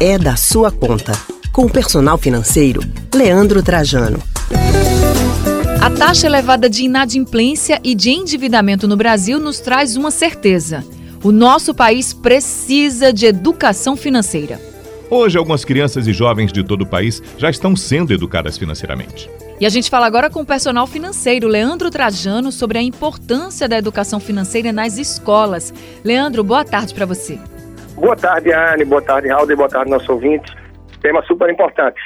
é da sua conta. Com o personal financeiro, Leandro Trajano. A taxa elevada de inadimplência e de endividamento no Brasil nos traz uma certeza. O nosso país precisa de educação financeira. Hoje, algumas crianças e jovens de todo o país já estão sendo educadas financeiramente. E a gente fala agora com o personal financeiro, Leandro Trajano, sobre a importância da educação financeira nas escolas. Leandro, boa tarde para você. Boa tarde, Anne. Boa tarde, Raul. Boa tarde, nossos ouvintes. Tema super importante.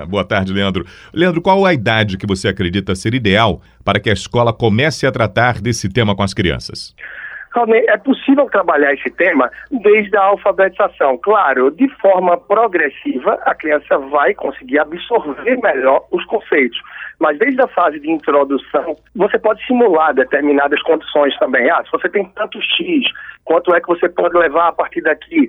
Boa tarde, Leandro. Leandro, qual a idade que você acredita ser ideal para que a escola comece a tratar desse tema com as crianças? É possível trabalhar esse tema desde a alfabetização. Claro, de forma progressiva, a criança vai conseguir absorver melhor os conceitos. Mas desde a fase de introdução, você pode simular determinadas condições também. Ah, se você tem tanto X, quanto é que você pode levar a partir daqui?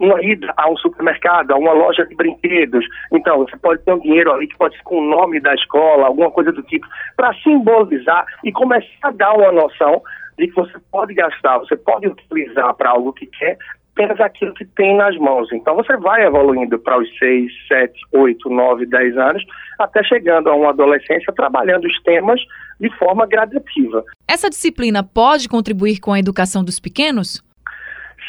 Uma ida a um supermercado, a uma loja de brinquedos. Então, você pode ter um dinheiro ali que pode ser com o nome da escola, alguma coisa do tipo, para simbolizar e começar a dar uma noção de que você pode gastar, você pode utilizar para algo que quer apenas aquilo que tem nas mãos. Então você vai evoluindo para os 6, 7, 8, 9, 10 anos, até chegando a uma adolescência trabalhando os temas de forma gradativa. Essa disciplina pode contribuir com a educação dos pequenos?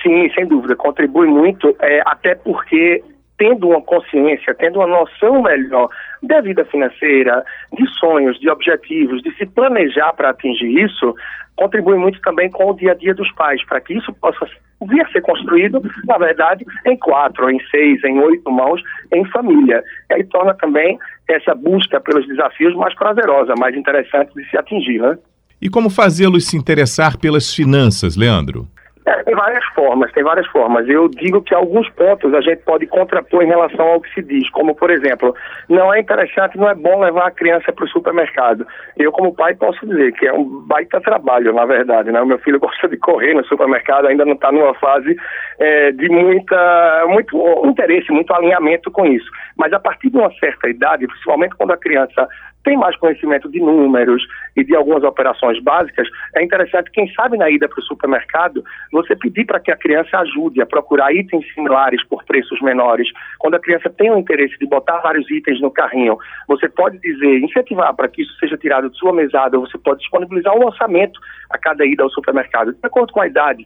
Sim, sem dúvida, contribui muito, é, até porque tendo uma consciência, tendo uma noção melhor da vida financeira, de sonhos, de objetivos, de se planejar para atingir isso, contribui muito também com o dia a dia dos pais, para que isso possa vir a ser construído, na verdade, em quatro, em seis, em oito mãos, em família. E aí torna também essa busca pelos desafios mais prazerosa, mais interessante de se atingir. Né? E como fazê-los se interessar pelas finanças, Leandro? É, tem várias formas, tem várias formas. Eu digo que alguns pontos a gente pode contrapor em relação ao que se diz, como por exemplo, não é interessante, não é bom levar a criança para o supermercado. Eu como pai posso dizer que é um baita trabalho, na verdade, né? O meu filho gosta de correr no supermercado, ainda não está numa fase é, de muita, muito interesse, muito alinhamento com isso. Mas a partir de uma certa idade, principalmente quando a criança tem mais conhecimento de números e de algumas operações básicas, é interessante, quem sabe na ida para o supermercado, você pedir para que a criança ajude a procurar itens similares por preços menores. Quando a criança tem o interesse de botar vários itens no carrinho, você pode dizer, incentivar para que isso seja tirado de sua mesada, você pode disponibilizar um orçamento a cada ida ao supermercado, de acordo com a idade.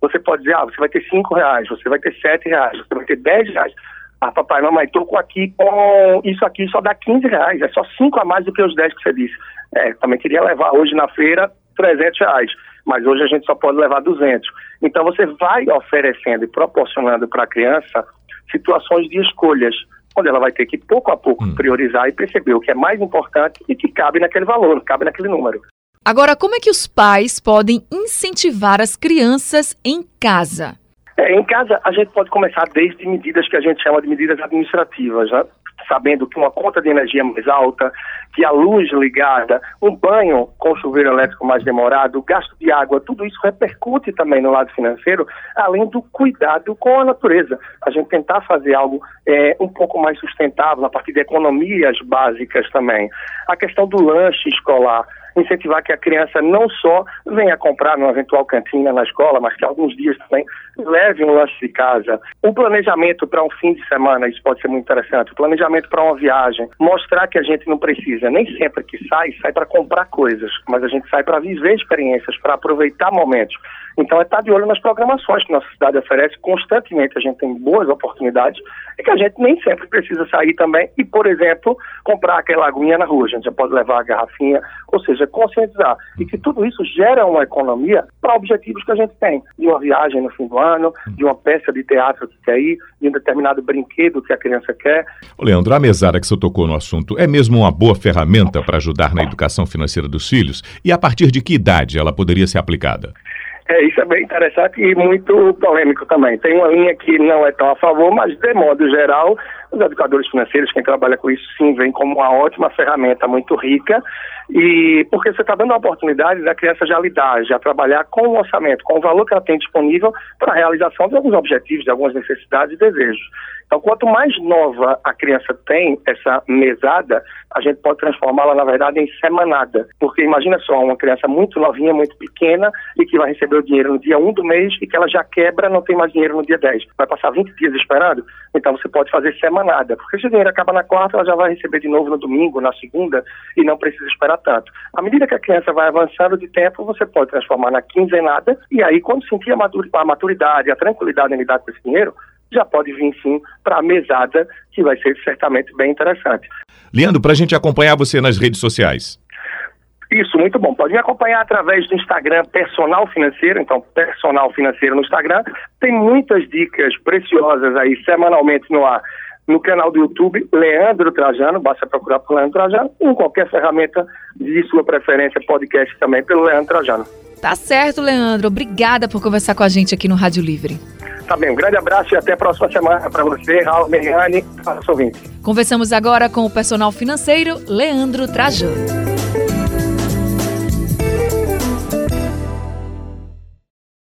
Você pode dizer, ah, você vai ter cinco reais, você vai ter sete reais, você vai ter dez reais. Ah, papai, mamãe, estou aqui com isso aqui só dá 15 reais, é só 5 a mais do que os 10 que você disse. É, também queria levar hoje na feira 300 reais, mas hoje a gente só pode levar 200. Então você vai oferecendo e proporcionando para a criança situações de escolhas, onde ela vai ter que pouco a pouco hum. priorizar e perceber o que é mais importante e que cabe naquele valor, cabe naquele número. Agora, como é que os pais podem incentivar as crianças em casa? É, em casa, a gente pode começar desde medidas que a gente chama de medidas administrativas, né? sabendo que uma conta de energia mais alta, que a luz ligada, um banho com chuveiro elétrico mais demorado, gasto de água, tudo isso repercute também no lado financeiro, além do cuidado com a natureza. A gente tentar fazer algo é, um pouco mais sustentável a partir de economias básicas também. A questão do lanche escolar incentivar que a criança não só venha comprar numa eventual cantina na escola, mas que alguns dias também leve um lanche de casa. Um planejamento para um fim de semana, isso pode ser muito interessante. O planejamento para uma viagem. Mostrar que a gente não precisa, nem sempre que sai, sai para comprar coisas, mas a gente sai para viver experiências, para aproveitar momentos. Então é estar de olho nas programações que nossa cidade oferece constantemente. A gente tem boas oportunidades e que a gente nem sempre precisa sair também e, por exemplo, comprar aquela aguinha na rua. A gente já pode levar a garrafinha, ou seja, conscientizar. E que tudo isso gera uma economia para objetivos que a gente tem. De uma viagem no fim do ano, de uma peça de teatro que quer ir, de um determinado brinquedo que a criança quer. Ô Leandro, a mesada que você tocou no assunto é mesmo uma boa ferramenta para ajudar na educação financeira dos filhos? E a partir de que idade ela poderia ser aplicada? É, isso é bem interessante e muito polêmico também. Tem uma linha que não é tão a favor, mas de modo geral, os educadores financeiros, quem trabalha com isso, sim, vem como uma ótima ferramenta, muito rica, e porque você está dando a oportunidade da criança já lidar, já trabalhar com o orçamento, com o valor que ela tem disponível para a realização de alguns objetivos, de algumas necessidades e desejos. Então, quanto mais nova a criança tem essa mesada, a gente pode transformá-la, na verdade, em semanada. Porque imagina só, uma criança muito novinha, muito pequena, e que vai receber o dinheiro no dia 1 do mês e que ela já quebra, não tem mais dinheiro no dia 10. Vai passar 20 dias esperando? Então você pode fazer semanada, porque se o dinheiro acaba na quarta, ela já vai receber de novo no domingo, na segunda, e não precisa esperar tanto. À medida que a criança vai avançando de tempo, você pode transformar na quinzenada, e aí quando sentir a maturidade, a tranquilidade em lidar com esse dinheiro, já pode vir sim para a mesada, que vai ser certamente bem interessante. Leandro, para a gente acompanhar você nas redes sociais. Isso, muito bom. Pode me acompanhar através do Instagram Personal Financeiro, então Personal Financeiro no Instagram. Tem muitas dicas preciosas aí semanalmente no ar. No canal do YouTube, Leandro Trajano, basta procurar por Leandro Trajano, em qualquer ferramenta de sua preferência, podcast também pelo Leandro Trajano. Tá certo, Leandro. Obrigada por conversar com a gente aqui no Rádio Livre. Tá bem, um grande abraço e até a próxima semana para você, Raul Meriani, para os ouvintes. Conversamos agora com o personal financeiro Leandro Trajano.